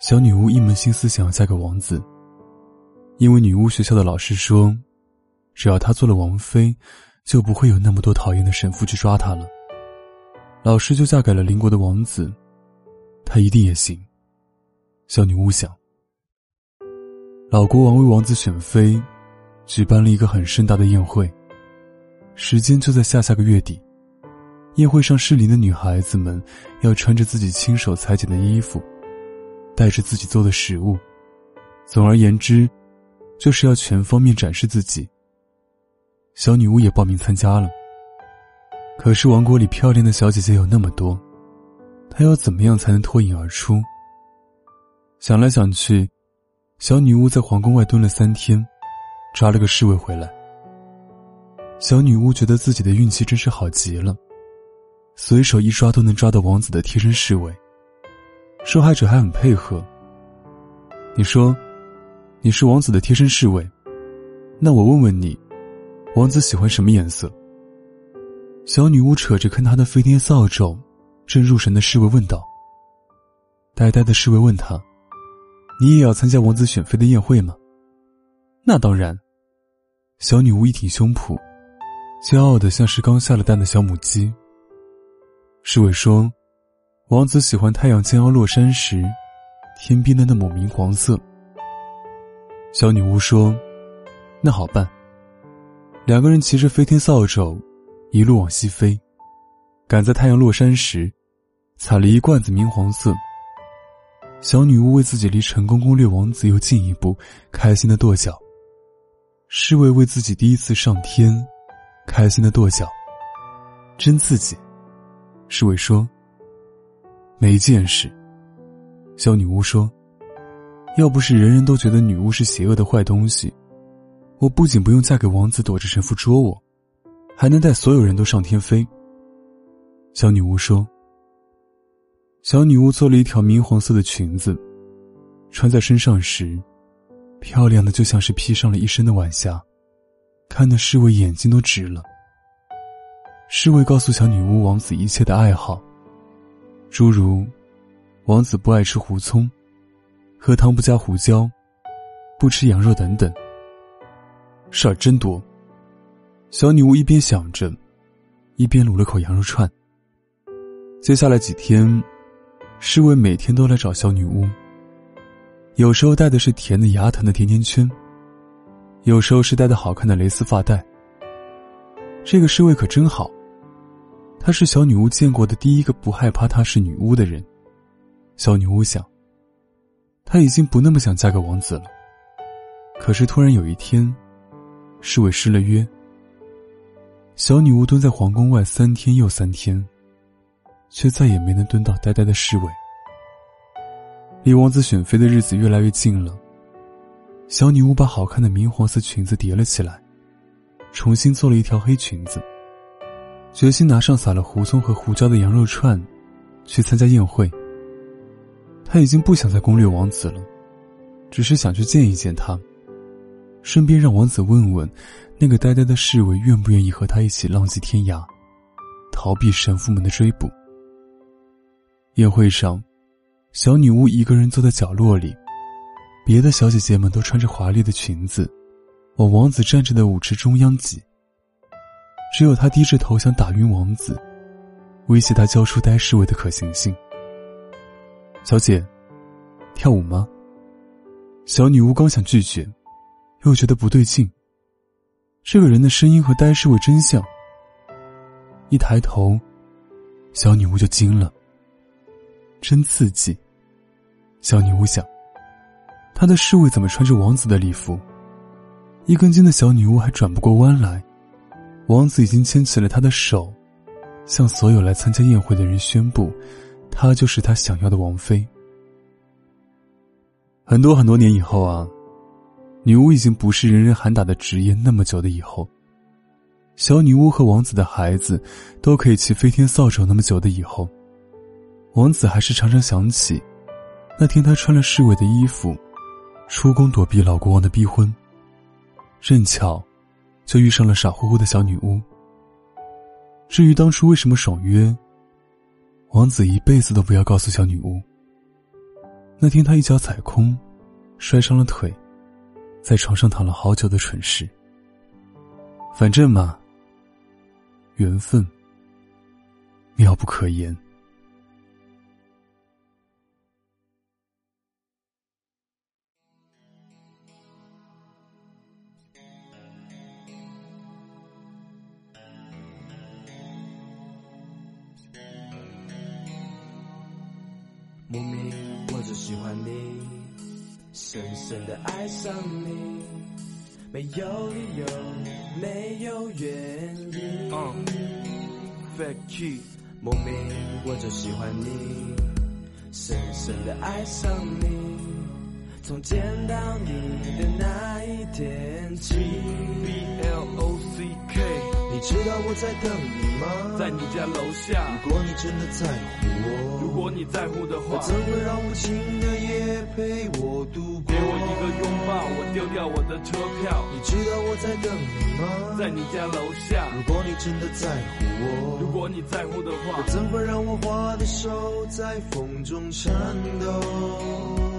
小女巫一门心思想要嫁给王子，因为女巫学校的老师说，只要她做了王妃，就不会有那么多讨厌的神父去抓她了。老师就嫁给了邻国的王子，她一定也行。小女巫想。老国王为王子选妃，举办了一个很盛大的宴会。时间就在下下个月底，宴会上适龄的女孩子们要穿着自己亲手裁剪的衣服。带着自己做的食物，总而言之，就是要全方面展示自己。小女巫也报名参加了。可是王国里漂亮的小姐姐有那么多，她要怎么样才能脱颖而出？想来想去，小女巫在皇宫外蹲了三天，抓了个侍卫回来。小女巫觉得自己的运气真是好极了，随手一抓都能抓到王子的贴身侍卫。受害者还很配合。你说，你是王子的贴身侍卫，那我问问你，王子喜欢什么颜色？小女巫扯着看他的飞天扫帚，正入神的侍卫问道。呆呆的侍卫问他：“你也要参加王子选妃的宴会吗？”那当然。小女巫一挺胸脯，骄傲的像是刚下了蛋的小母鸡。侍卫说。王子喜欢太阳将要落山时，天边的那抹明黄色。小女巫说：“那好办。”两个人骑着飞天扫帚，一路往西飞，赶在太阳落山时，采了一罐子明黄色。小女巫为自己离成功攻略王子又近一步，开心的跺脚。侍卫为自己第一次上天，开心的跺脚。真刺激，侍卫说。没见识。小女巫说：“要不是人人都觉得女巫是邪恶的坏东西，我不仅不用嫁给王子躲着神父捉我，还能带所有人都上天飞。”小女巫说：“小女巫做了一条明黄色的裙子，穿在身上时，漂亮的就像是披上了一身的晚霞，看得侍卫眼睛都直了。”侍卫告诉小女巫王子一切的爱好。诸如，王子不爱吃胡葱，喝汤不加胡椒，不吃羊肉等等。事儿真多。小女巫一边想着，一边撸了口羊肉串。接下来几天，侍卫每天都来找小女巫。有时候带的是甜的牙疼的甜甜圈，有时候是戴的好看的蕾丝发带。这个侍卫可真好。她是小女巫见过的第一个不害怕她是女巫的人。小女巫想，她已经不那么想嫁给王子了。可是突然有一天，侍卫失了约。小女巫蹲在皇宫外三天又三天，却再也没能蹲到呆呆的侍卫。离王子选妃的日子越来越近了。小女巫把好看的明黄色裙子叠了起来，重新做了一条黑裙子。决心拿上撒了胡葱和胡椒的羊肉串，去参加宴会。他已经不想再攻略王子了，只是想去见一见他，顺便让王子问问那个呆呆的侍卫愿不愿意和他一起浪迹天涯，逃避神父们的追捕。宴会上，小女巫一个人坐在角落里，别的小姐姐们都穿着华丽的裙子，往王子站着的舞池中央挤。只有他低着头想打晕王子，威胁他交出呆侍卫的可行性。小姐，跳舞吗？小女巫刚想拒绝，又觉得不对劲。这个人的声音和呆侍卫真像。一抬头，小女巫就惊了。真刺激！小女巫想，她的侍卫怎么穿着王子的礼服？一根筋的小女巫还转不过弯来。王子已经牵起了她的手，向所有来参加宴会的人宣布，她就是他想要的王妃。很多很多年以后啊，女巫已经不是人人喊打的职业。那么久的以后，小女巫和王子的孩子都可以骑飞天扫帚。那么久的以后，王子还是常常想起那天他穿了侍卫的衣服，出宫躲避老国王的逼婚，正巧。就遇上了傻乎乎的小女巫。至于当初为什么爽约，王子一辈子都不要告诉小女巫。那天他一脚踩空，摔伤了腿，在床上躺了好久的蠢事。反正嘛，缘分妙不可言。莫名我就喜欢你，深深的爱上你，没有理由，没有原因。Fat Key，莫名我就喜欢你，深深的爱上你，从见到你的那一天起。B L O C K，你知道我在等你吗？在你家楼下。如果你真的在乎我。如果你在乎的话，怎会让无情的夜陪我度过？给我一个拥抱，我丢掉我的车票。你知道我在等你吗？在你家楼下。如果你真的在乎我，如果你在乎的话，怎会让我花的手在风中颤抖？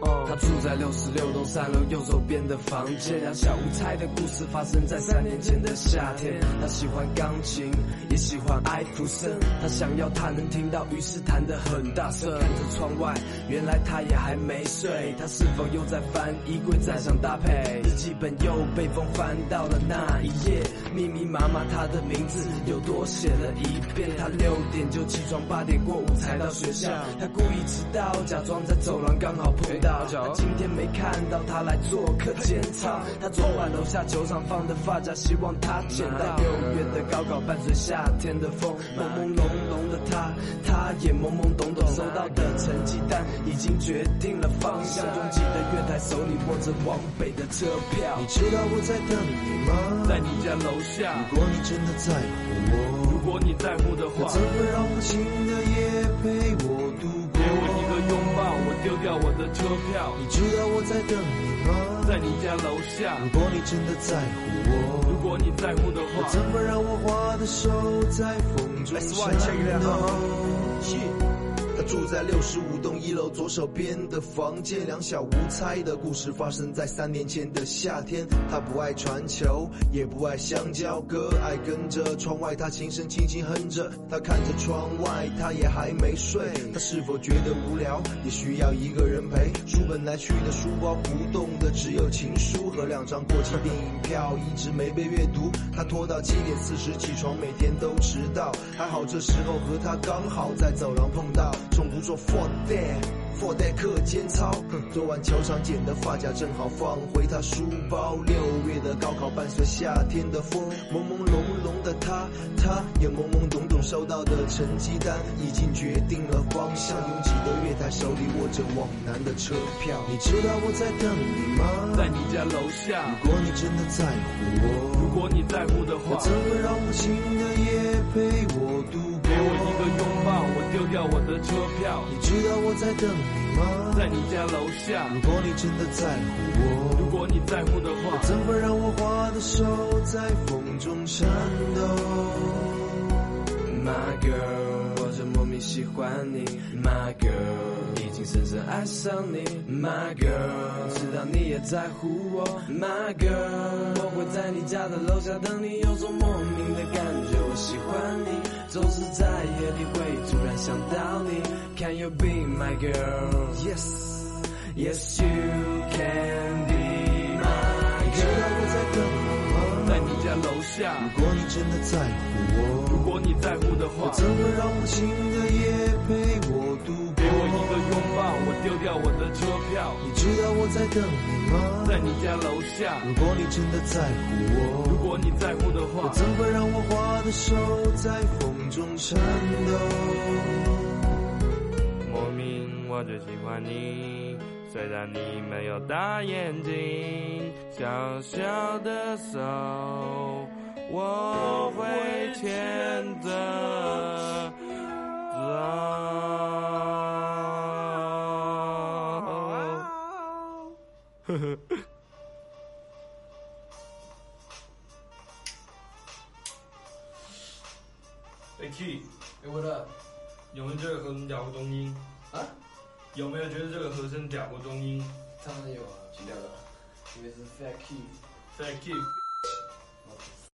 他住在六十六栋三楼右手边的房间。两小无猜的故事发生在三年前的夏天。他喜欢钢琴，也喜欢艾弗森。他想要他能听到，于是弹得很大声。看着窗外，原来他也还没睡。他是否又在翻衣柜，再想搭配？日记本又被风翻到了那一页，密密麻麻他的名字又多写了一遍。他六点就起床，八点过五才到学校。他故意迟到，假装在走廊刚好碰到。他今天没看到他来做客检查，他昨晚楼下球场放的发夹，希望他捡到。六月的高考伴随夏天的风，朦朦胧胧的他，他也懵懵懂懂。收到的成绩单已经决定了方向，拥挤的月台手里握着往北的车票。你知道我在等你吗？在你家楼下。如果你真的在乎我，如果你在乎的话，怎会让无情的夜陪我度过？丢掉我的车票。你知道我在等你吗？在你家楼下。如果你真的在乎我，如果你在乎的话，怎么让我花的手在风中颤抖？住在六十五栋一楼左手边的房间，两小无猜的故事发生在三年前的夏天。他不爱传球，也不爱香蕉哥，爱跟着窗外他轻声轻轻哼着。他看着窗外，他也还没睡。他是否觉得无聊，也需要一个人陪？书本来去的书包不动的只有情书和两张过期电影票，一直没被阅读。他拖到七点四十起床，每天都迟到。还好这时候和他刚好在走廊碰到。从不做 for that，for that 课间操。昨晚球场捡的发夹正好放回他书包。六月的高考伴随夏天的风，朦朦胧胧的他，他也懵懵懂懂收到的成绩单已经决定了方向。拥挤的月台，手里握着往南的车票。你知道我在等你吗？在你家楼下。如果你真的在乎我，如果你在乎的话，怎么让无情的夜陪我度我一个拥抱，我丢掉我的车票。你知道我在等你吗？在你家楼下。如果你真的在乎我，如果你在乎的话，怎会让我花的手在风中颤抖？My girl，喜欢你。My girl，已经深深爱上你。My girl，知道你也在乎我。My girl，我会在你家的楼下等你，有种莫名的感觉，我喜欢你。总是在夜里会突然想到你，Can you be my girl? Yes, yes you can be my girl. 在等你吗？在你家楼下。如果你真的在乎我，如果你在乎的话，我怎么让无情我在等你吗？在你家楼下。如果你真的在乎我，如果你在乎的话，怎会让我花的手在风中颤抖？莫名我就喜欢你，虽然你没有大眼睛，小小的手我会牵着走。哎 K，哎，我的用这很摇动音。啊，有没有觉得这个和声屌过中音当然有啊，屌的，因为是 fat key。？Fat Kid。